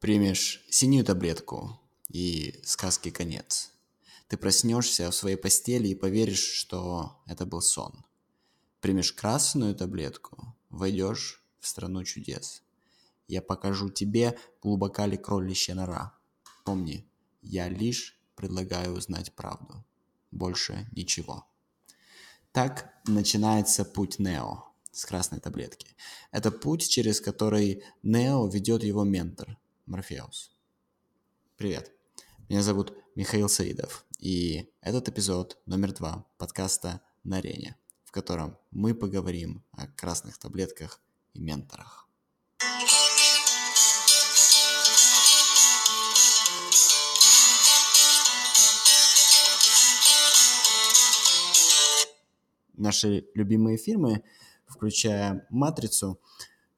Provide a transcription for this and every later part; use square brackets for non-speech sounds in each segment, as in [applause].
Примешь синюю таблетку и сказки конец. Ты проснешься в своей постели и поверишь, что это был сон. Примешь красную таблетку, войдешь в страну чудес. Я покажу тебе, глубока ли кроличья нора. Помни, я лишь предлагаю узнать правду. Больше ничего. Так начинается путь Нео с красной таблетки. Это путь, через который Нео ведет его ментор Морфеус. Привет, меня зовут Михаил Саидов, и этот эпизод номер два подкаста «На арене», в котором мы поговорим о красных таблетках и менторах. Наши любимые фильмы, включая «Матрицу»,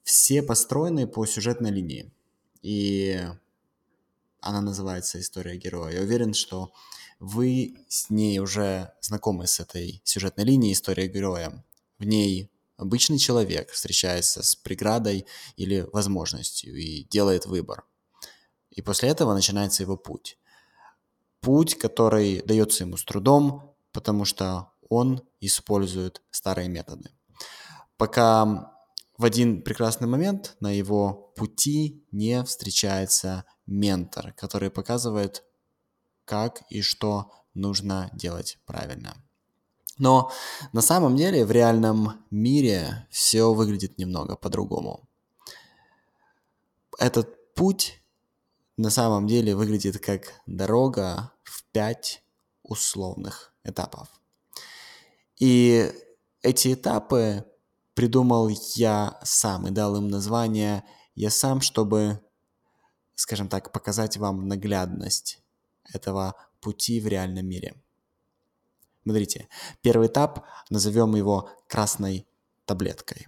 все построены по сюжетной линии. И она называется «История героя». Я уверен, что вы с ней уже знакомы с этой сюжетной линией «История героя». В ней обычный человек встречается с преградой или возможностью и делает выбор. И после этого начинается его путь. Путь, который дается ему с трудом, потому что он использует старые методы. Пока в один прекрасный момент на его пути не встречается ментор, который показывает, как и что нужно делать правильно. Но на самом деле в реальном мире все выглядит немного по-другому. Этот путь на самом деле выглядит как дорога в пять условных этапов. И эти этапы придумал я сам и дал им название я сам, чтобы, скажем так, показать вам наглядность этого пути в реальном мире. Смотрите, первый этап, назовем его красной таблеткой.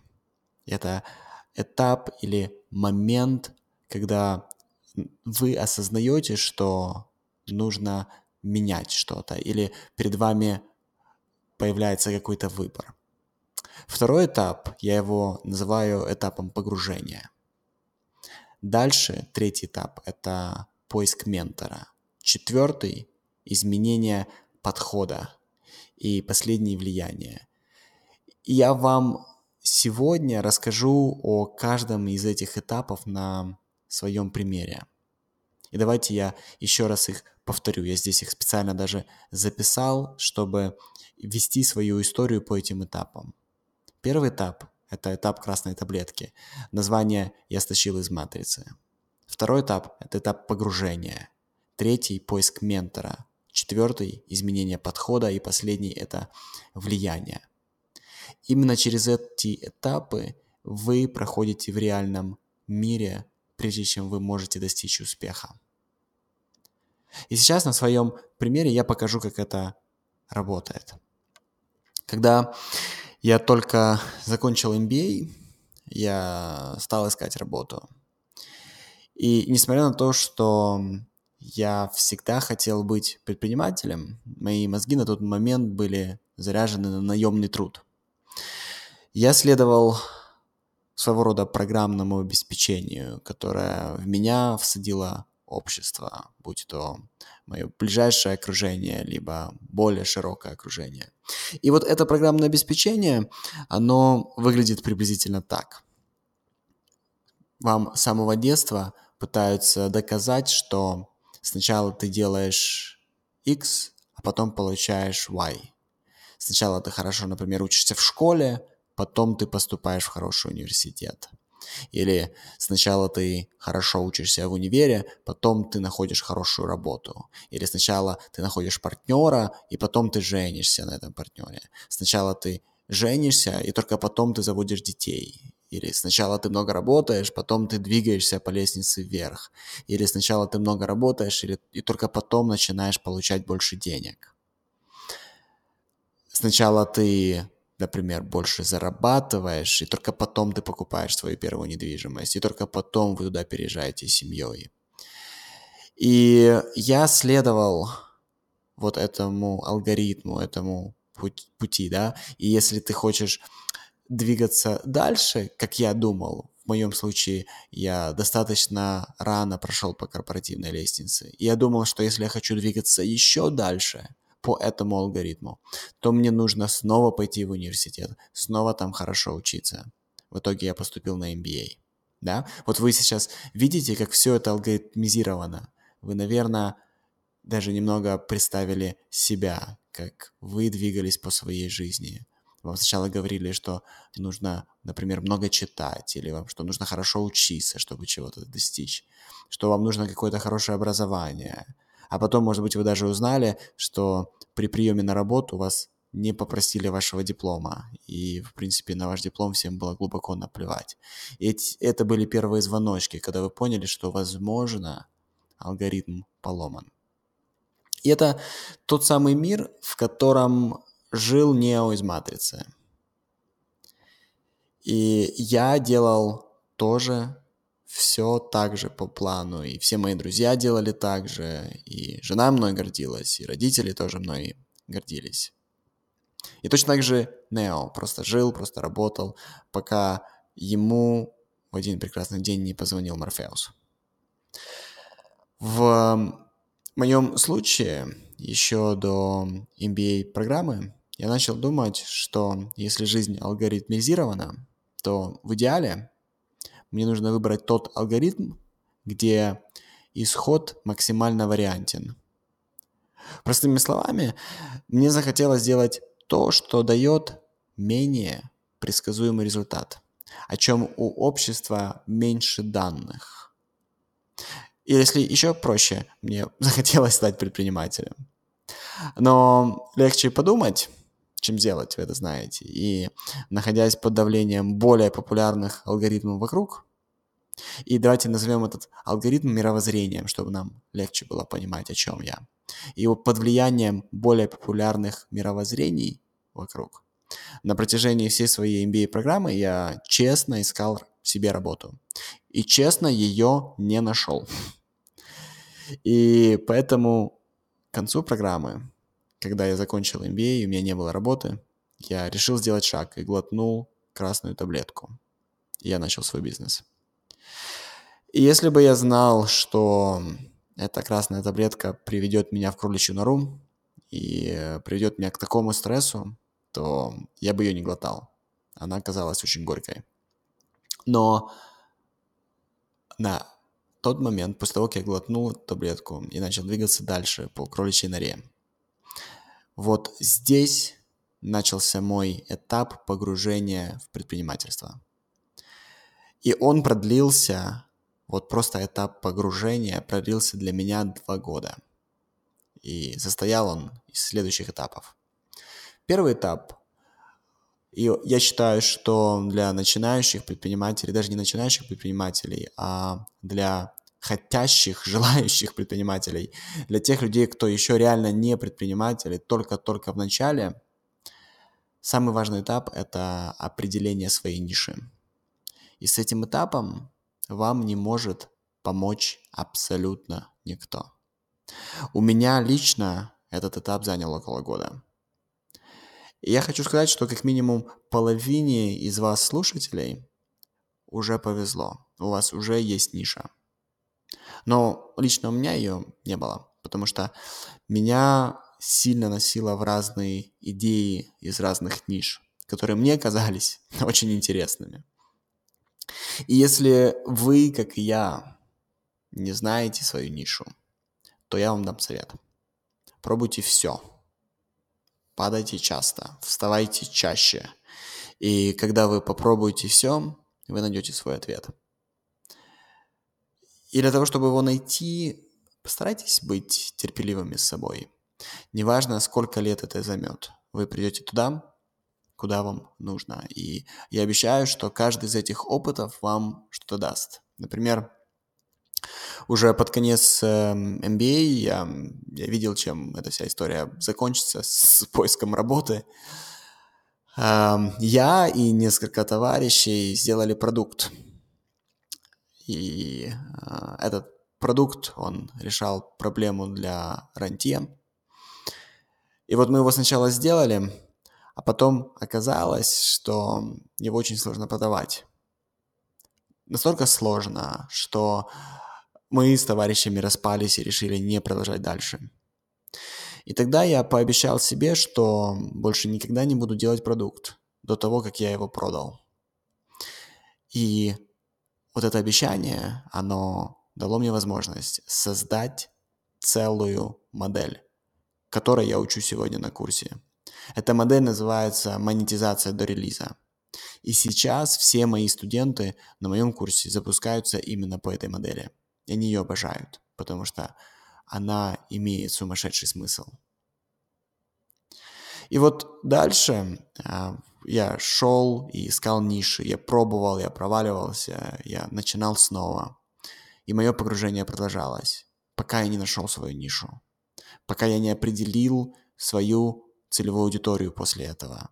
Это этап или момент, когда вы осознаете, что нужно менять что-то, или перед вами появляется какой-то выбор. Второй этап, я его называю этапом погружения. Дальше, третий этап, это поиск ментора. Четвертый – изменение подхода. И последний – влияние. я вам сегодня расскажу о каждом из этих этапов на своем примере. И давайте я еще раз их повторю. Я здесь их специально даже записал, чтобы вести свою историю по этим этапам. Первый этап – это этап красной таблетки. Название я стащил из матрицы. Второй этап – это этап погружения. Третий – поиск ментора. Четвертый – изменение подхода. И последний – это влияние. Именно через эти этапы вы проходите в реальном мире, прежде чем вы можете достичь успеха. И сейчас на своем примере я покажу, как это работает. Когда я только закончил MBA, я стал искать работу. И несмотря на то, что я всегда хотел быть предпринимателем, мои мозги на тот момент были заряжены на наемный труд. Я следовал своего рода программному обеспечению, которое в меня всадило общества, будь то мое ближайшее окружение, либо более широкое окружение. И вот это программное обеспечение, оно выглядит приблизительно так. Вам с самого детства пытаются доказать, что сначала ты делаешь X, а потом получаешь Y. Сначала ты хорошо, например, учишься в школе, потом ты поступаешь в хороший университет. Или сначала ты хорошо учишься в универе, потом ты находишь хорошую работу. Или сначала ты находишь партнера, и потом ты женишься на этом партнере. Сначала ты женишься, и только потом ты заводишь детей. Или сначала ты много работаешь, потом ты двигаешься по лестнице вверх. Или сначала ты много работаешь, или, и только потом начинаешь получать больше денег. Сначала ты например, больше зарабатываешь, и только потом ты покупаешь свою первую недвижимость, и только потом вы туда переезжаете с семьей. И я следовал вот этому алгоритму, этому пути, да, и если ты хочешь двигаться дальше, как я думал, в моем случае я достаточно рано прошел по корпоративной лестнице. И я думал, что если я хочу двигаться еще дальше по этому алгоритму, то мне нужно снова пойти в университет, снова там хорошо учиться. В итоге я поступил на MBA. Да? Вот вы сейчас видите, как все это алгоритмизировано. Вы, наверное, даже немного представили себя, как вы двигались по своей жизни. Вам сначала говорили, что нужно, например, много читать, или вам, что нужно хорошо учиться, чтобы чего-то достичь, что вам нужно какое-то хорошее образование. А потом, может быть, вы даже узнали, что при приеме на работу вас не попросили вашего диплома, и, в принципе, на ваш диплом всем было глубоко наплевать. И это были первые звоночки, когда вы поняли, что, возможно, алгоритм поломан. И это тот самый мир, в котором жил Нео из Матрицы. И я делал тоже все так же по плану, и все мои друзья делали так же, и жена мной гордилась, и родители тоже мной гордились. И точно так же Нео просто жил, просто работал, пока ему в один прекрасный день не позвонил Морфеус. В моем случае, еще до MBA-программы, я начал думать, что если жизнь алгоритмизирована, то в идеале мне нужно выбрать тот алгоритм, где исход максимально вариантен. Простыми словами, мне захотелось сделать то, что дает менее предсказуемый результат, о чем у общества меньше данных. И если еще проще, мне [laughs] захотелось стать предпринимателем. Но легче подумать, чем делать, вы это знаете. И находясь под давлением более популярных алгоритмов вокруг, и давайте назовем этот алгоритм мировоззрением, чтобы нам легче было понимать, о чем я. И под влиянием более популярных мировоззрений вокруг. На протяжении всей своей MBA-программы я честно искал себе работу. И честно ее не нашел. И поэтому к концу программы, когда я закончил MBA, и у меня не было работы, я решил сделать шаг и глотнул красную таблетку. Я начал свой бизнес. И если бы я знал, что эта красная таблетка приведет меня в кроличью нору и приведет меня к такому стрессу, то я бы ее не глотал. Она оказалась очень горькой. Но на тот момент, после того, как я глотнул таблетку и начал двигаться дальше по кроличьей норе, вот здесь начался мой этап погружения в предпринимательство. И он продлился, вот просто этап погружения продлился для меня два года. И состоял он из следующих этапов. Первый этап. И я считаю, что для начинающих предпринимателей, даже не начинающих предпринимателей, а для хотящих, [laughs] желающих предпринимателей, для тех людей, кто еще реально не предприниматели, только-только в начале, самый важный этап – это определение своей ниши. И с этим этапом вам не может помочь абсолютно никто. У меня лично этот этап занял около года. И я хочу сказать, что как минимум половине из вас, слушателей, уже повезло. У вас уже есть ниша. Но лично у меня ее не было, потому что меня сильно носило в разные идеи из разных ниш, которые мне казались [laughs] очень интересными. И если вы, как и я, не знаете свою нишу, то я вам дам совет. Пробуйте все – падайте часто, вставайте чаще. И когда вы попробуете все, вы найдете свой ответ. И для того, чтобы его найти, постарайтесь быть терпеливыми с собой. Неважно, сколько лет это займет. Вы придете туда, куда вам нужно. И я обещаю, что каждый из этих опытов вам что-то даст. Например, уже под конец MBA эм, я, я видел, чем эта вся история закончится с [laughs] поиском работы. Эм, я и несколько товарищей сделали продукт. И э, этот продукт, он решал проблему для рантье. И вот мы его сначала сделали, а потом оказалось, что его очень сложно продавать. настолько сложно, что мы с товарищами распались и решили не продолжать дальше. И тогда я пообещал себе, что больше никогда не буду делать продукт до того, как я его продал. И вот это обещание, оно дало мне возможность создать целую модель, которой я учу сегодня на курсе. Эта модель называется монетизация до релиза. И сейчас все мои студенты на моем курсе запускаются именно по этой модели. И они ее обожают, потому что она имеет сумасшедший смысл. И вот дальше а, я шел и искал ниши, я пробовал, я проваливался, я начинал снова. И мое погружение продолжалось, пока я не нашел свою нишу, пока я не определил свою целевую аудиторию после этого.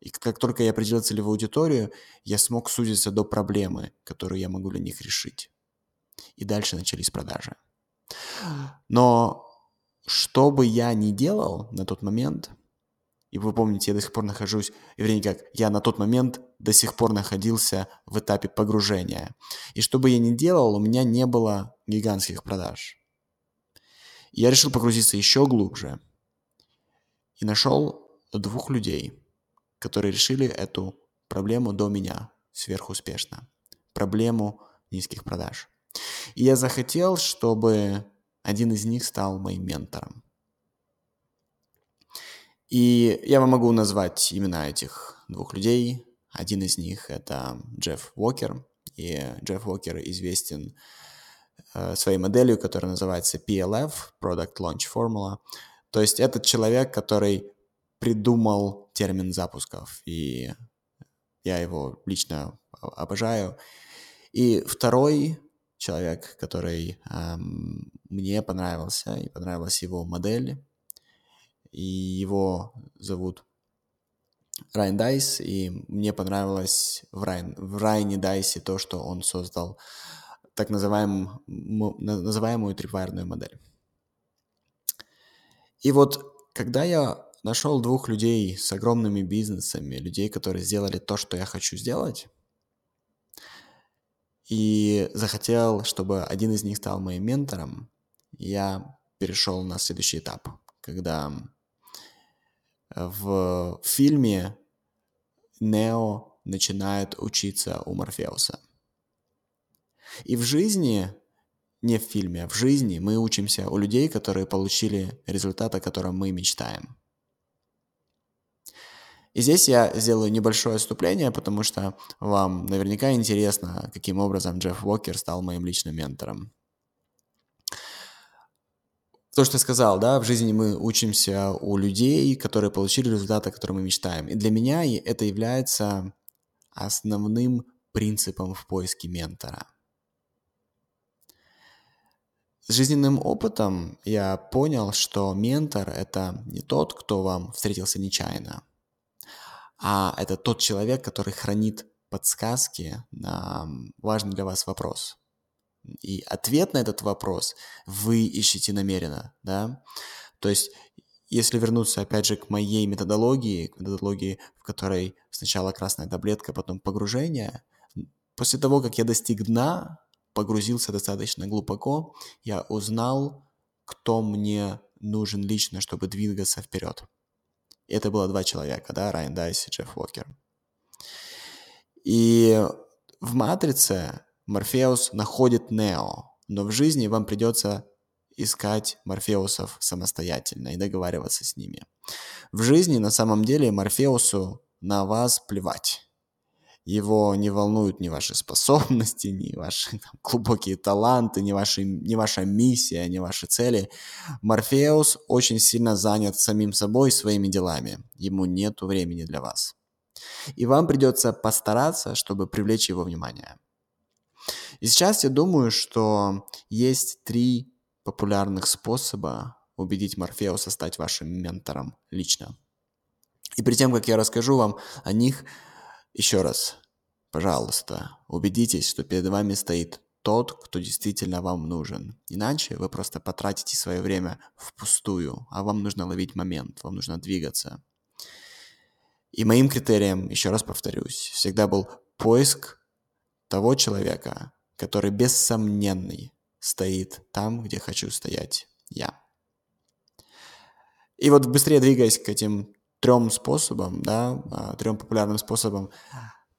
И как только я определил целевую аудиторию, я смог сузиться до проблемы, которую я могу для них решить. И дальше начались продажи. Но что бы я ни делал на тот момент, и вы помните, я до сих пор нахожусь, вернее как, я на тот момент до сих пор находился в этапе погружения. И что бы я ни делал, у меня не было гигантских продаж. Я решил погрузиться еще глубже. И нашел двух людей, которые решили эту проблему до меня сверхуспешно. Проблему низких продаж. И я захотел, чтобы один из них стал моим ментором. И я вам могу назвать имена этих двух людей. Один из них это Джефф Уокер. И Джефф Уокер известен э, своей моделью, которая называется PLF, Product Launch Formula. То есть этот человек, который придумал термин запусков, и я его лично обожаю. И второй человек, который эм, мне понравился, и понравилась его модель, и его зовут Райан Дайс, и мне понравилось в, Райан, в Райане Дайсе то, что он создал так называемую, называемую трипвайерную модель. И вот когда я нашел двух людей с огромными бизнесами, людей, которые сделали то, что я хочу сделать, и захотел, чтобы один из них стал моим ментором, я перешел на следующий этап, когда в фильме Нео начинает учиться у Морфеуса. И в жизни, не в фильме, а в жизни мы учимся у людей, которые получили результат, о котором мы мечтаем. И здесь я сделаю небольшое отступление, потому что вам наверняка интересно, каким образом Джефф Уокер стал моим личным ментором то, что я сказал, да, в жизни мы учимся у людей, которые получили результаты, о которых мы мечтаем. И для меня это является основным принципом в поиске ментора. С жизненным опытом я понял, что ментор — это не тот, кто вам встретился нечаянно, а это тот человек, который хранит подсказки на важный для вас вопрос. И ответ на этот вопрос вы ищете намеренно, да? То есть, если вернуться, опять же, к моей методологии, к методологии, в которой сначала красная таблетка, потом погружение, после того, как я достиг дна, погрузился достаточно глубоко, я узнал, кто мне нужен лично, чтобы двигаться вперед. Это было два человека, да, Райан Дайс и Джефф Уокер. И в «Матрице» Морфеус находит Нео, но в жизни вам придется искать Морфеусов самостоятельно и договариваться с ними. В жизни на самом деле Морфеусу на вас плевать. Его не волнуют ни ваши способности, ни ваши [laughs] там, глубокие таланты, ни, ваши, ни ваша миссия, ни ваши цели. Морфеус очень сильно занят самим собой, своими делами. Ему нет времени для вас. И вам придется постараться, чтобы привлечь его внимание. И сейчас я думаю, что есть три популярных способа убедить Морфеуса стать вашим ментором лично. И перед тем, как я расскажу вам о них, еще раз, пожалуйста, убедитесь, что перед вами стоит тот, кто действительно вам нужен. Иначе вы просто потратите свое время впустую, а вам нужно ловить момент, вам нужно двигаться. И моим критерием, еще раз повторюсь, всегда был поиск того человека, который бессомненный стоит там, где хочу стоять я. И вот быстрее двигаясь к этим трем способам, да, а, трем популярным способам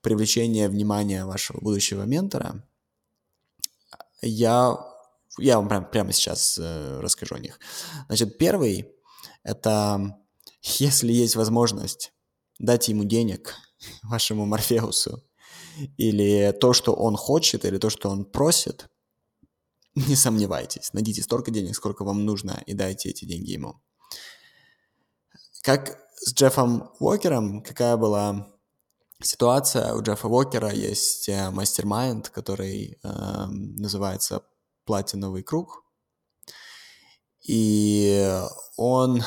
привлечения внимания вашего будущего ментора, я, я вам прям, прямо сейчас э, расскажу о них. Значит, первый – это если есть возможность дать ему денег, [laughs] вашему Морфеусу, или то, что он хочет, или то, что он просит, [laughs] не сомневайтесь, найдите столько денег, сколько вам нужно, и дайте эти деньги ему. Как с Джеффом Уокером, какая была ситуация? У Джеффа Уокера есть э, мастер-майнд, который э, называется «Платиновый круг», и он э,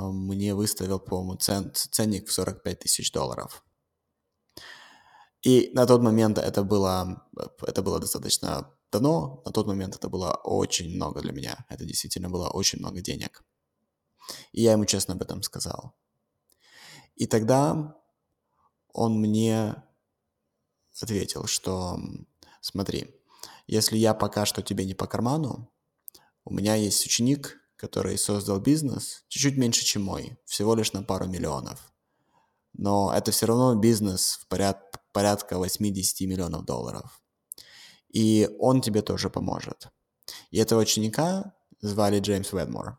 мне выставил, по-моему, цен, ценник в 45 тысяч долларов. И на тот момент это было, это было достаточно давно, на тот момент это было очень много для меня. Это действительно было очень много денег. И я ему честно об этом сказал. И тогда он мне ответил, что смотри, если я пока что тебе не по карману, у меня есть ученик, который создал бизнес чуть-чуть меньше, чем мой, всего лишь на пару миллионов. Но это все равно бизнес в поряд, порядка 80 миллионов долларов. И он тебе тоже поможет. И этого ученика звали Джеймс Ведмор.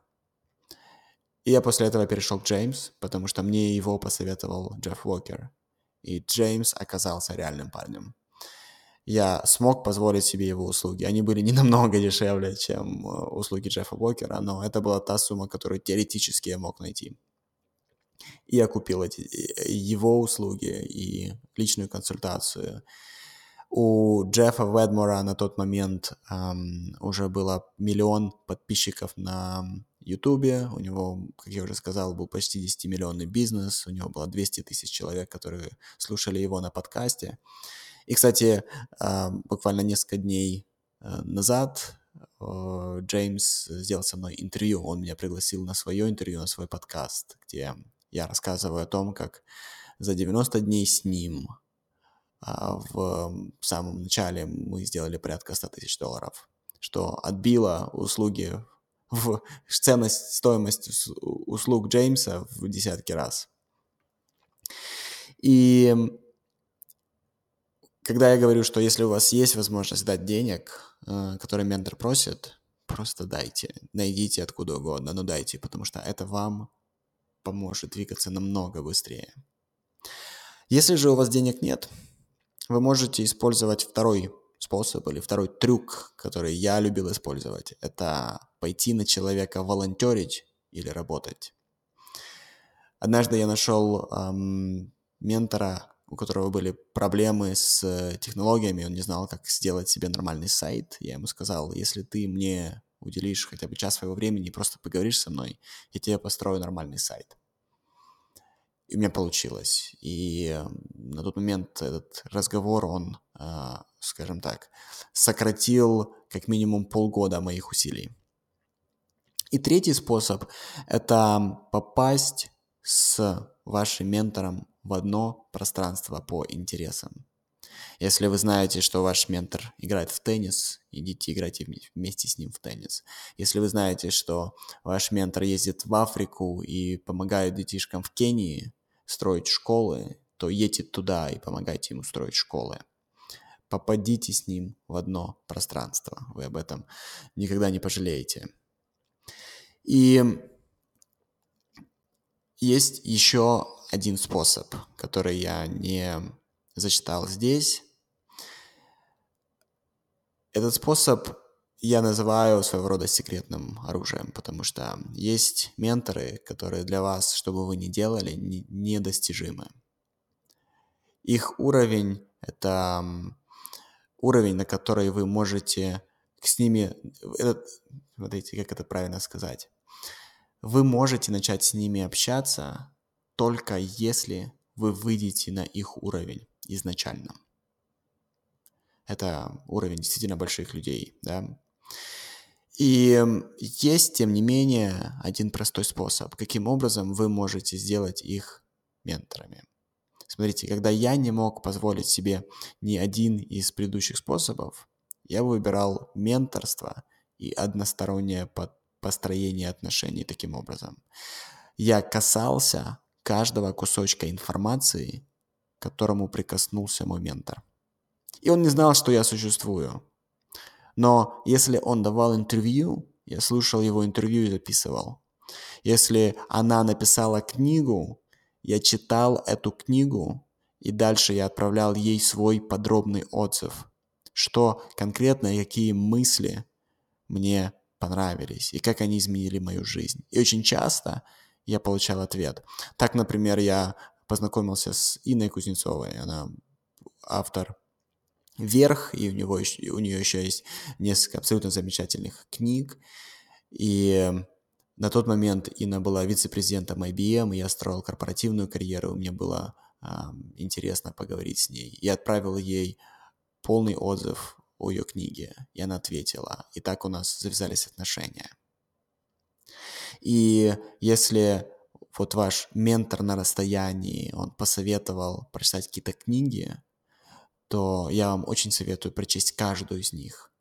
И я после этого перешел к Джеймс, потому что мне его посоветовал Джефф Уокер. И Джеймс оказался реальным парнем. Я смог позволить себе его услуги. Они были не намного дешевле, чем э, услуги Джеффа Уокера, но это была та сумма, которую теоретически я мог найти. И я эти, э, его услуги и личную консультацию. У Джеффа Ведмора на тот момент эм, уже было миллион подписчиков на Ютубе. У него, как я уже сказал, был почти 10-миллионный бизнес. У него было 200 тысяч человек, которые слушали его на подкасте. И, кстати, а, буквально несколько дней э, назад э, Джеймс сделал со мной интервью. Он меня пригласил на свое интервью, на свой подкаст, где я рассказываю о том, как за 90 дней с ним а, в самом начале мы сделали порядка 100 тысяч долларов, что отбило услуги в [laughs] ценность, стоимость услуг Джеймса в десятки раз. И когда я говорю, что если у вас есть возможность дать денег, э, которые ментор просит, просто дайте. Найдите откуда угодно, но дайте, потому что это вам поможет двигаться намного быстрее. Если же у вас денег нет, вы можете использовать второй способ или второй трюк, который я любил использовать, это пойти на человека волонтерить или работать. Однажды я нашел эм, ментора, у которого были проблемы с технологиями, он не знал, как сделать себе нормальный сайт. Я ему сказал, если ты мне уделишь хотя бы час своего времени и просто поговоришь со мной, я тебе построю нормальный сайт. И у меня получилось. И эм, на тот момент этот разговор, он, э, скажем так, сократил как минимум полгода моих усилий. И третий способ – это попасть с вашим ментором в одно пространство по интересам. Если вы знаете, что ваш ментор играет в теннис, идите играйте вместе с ним в теннис. Если вы знаете, что ваш ментор ездит в Африку и помогает детишкам в Кении, строить школы, то едьте туда и помогайте ему строить школы. Попадите с ним в одно пространство. Вы об этом никогда не пожалеете. И есть еще один способ, который я не зачитал здесь. Этот способ я называю своего рода секретным оружием, потому что есть менторы, которые для вас, что бы вы ни делали, не, недостижимы. Их уровень — это уровень, на который вы можете с ними... Этот, смотрите, как это правильно сказать. Вы можете начать с ними общаться только если вы выйдете на их уровень изначально. Это уровень действительно больших людей, да. И есть, тем не менее, один простой способ, каким образом вы можете сделать их менторами. Смотрите, когда я не мог позволить себе ни один из предыдущих способов, я выбирал менторство и одностороннее построение отношений таким образом. Я касался каждого кусочка информации, которому прикоснулся мой ментор. И он не знал, что я существую. Но если он давал интервью, я слушал его интервью и записывал. Если она написала книгу, я читал эту книгу, и дальше я отправлял ей свой подробный отзыв. Что конкретно, какие мысли мне понравились, и как они изменили мою жизнь. И очень часто я получал ответ. Так, например, я познакомился с Инной Кузнецовой. Она автор «Вверх», и у, него, у нее еще есть несколько абсолютно замечательных книг. И на тот момент Инна была вице-президентом IBM, и я строил корпоративную карьеру, мне было э, интересно поговорить с ней. Я отправил ей полный отзыв о ее книге, и она ответила. И так у нас завязались отношения. И если вот ваш ментор на расстоянии, он посоветовал прочитать какие-то книги, то я вам очень советую прочесть каждую из них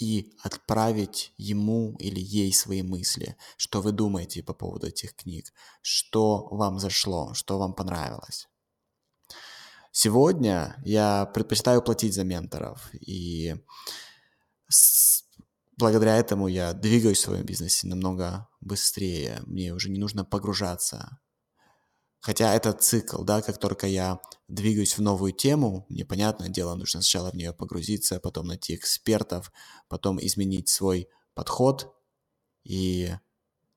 и отправить ему или ей свои мысли, что вы думаете по поводу этих книг, что вам зашло, что вам понравилось. Сегодня я предпочитаю платить за менторов, и с... благодаря этому я двигаюсь в своем бизнесе намного быстрее. Мне уже не нужно погружаться Хотя это цикл, да, как только я двигаюсь в новую тему, мне понятное дело, нужно сначала в нее погрузиться, потом найти экспертов, потом изменить свой подход и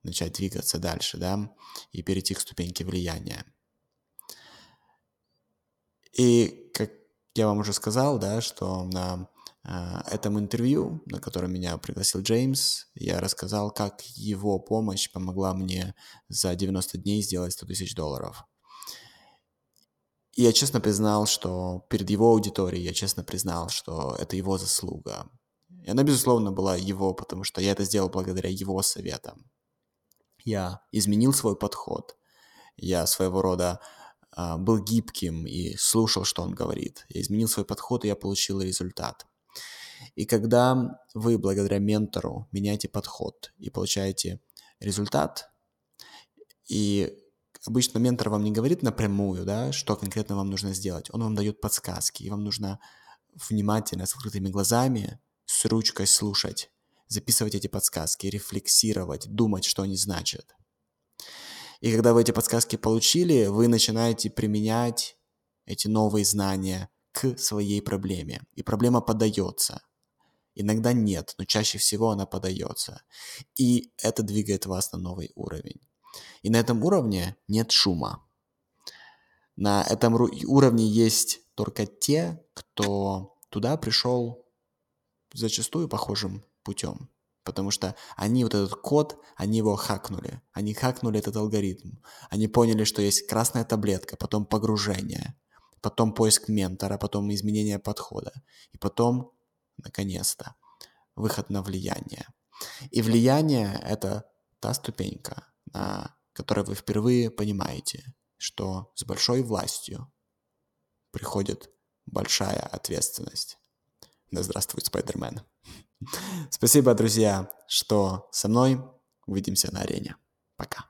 начать двигаться дальше, да, и перейти к ступеньке влияния. И как я вам уже сказал, да, что на этом интервью, на котором меня пригласил Джеймс, я рассказал, как его помощь помогла мне за 90 дней сделать 100 тысяч долларов. И я честно признал, что перед его аудиторией я честно признал, что это его заслуга. И она, безусловно, была его, потому что я это сделал благодаря его советам. Я изменил свой подход. Я своего рода а, был гибким и слушал, что он говорит. Я изменил свой подход, и я получил результат. И когда вы благодаря ментору меняете подход и получаете результат, и обычно ментор вам не говорит напрямую, да, что конкретно вам нужно сделать, он вам дает подсказки, и вам нужно внимательно, с открытыми глазами, с ручкой слушать, записывать эти подсказки, рефлексировать, думать, что они значат. И когда вы эти подсказки получили, вы начинаете применять эти новые знания к своей проблеме. И проблема подается. Иногда нет, но чаще всего она подается. И это двигает вас на новый уровень. И на этом уровне нет шума. На этом уровне есть только те, кто туда пришел зачастую похожим путем. Потому что они вот этот код, они его хакнули. Они хакнули этот алгоритм. Они поняли, что есть красная таблетка, потом погружение, потом поиск ментора, потом изменение подхода. И потом наконец-то, выход на влияние. И влияние — это та ступенька, на которой вы впервые понимаете, что с большой властью приходит большая ответственность. Да здравствует Спайдермен. Спасибо, друзья, что со мной. Увидимся на арене. Пока.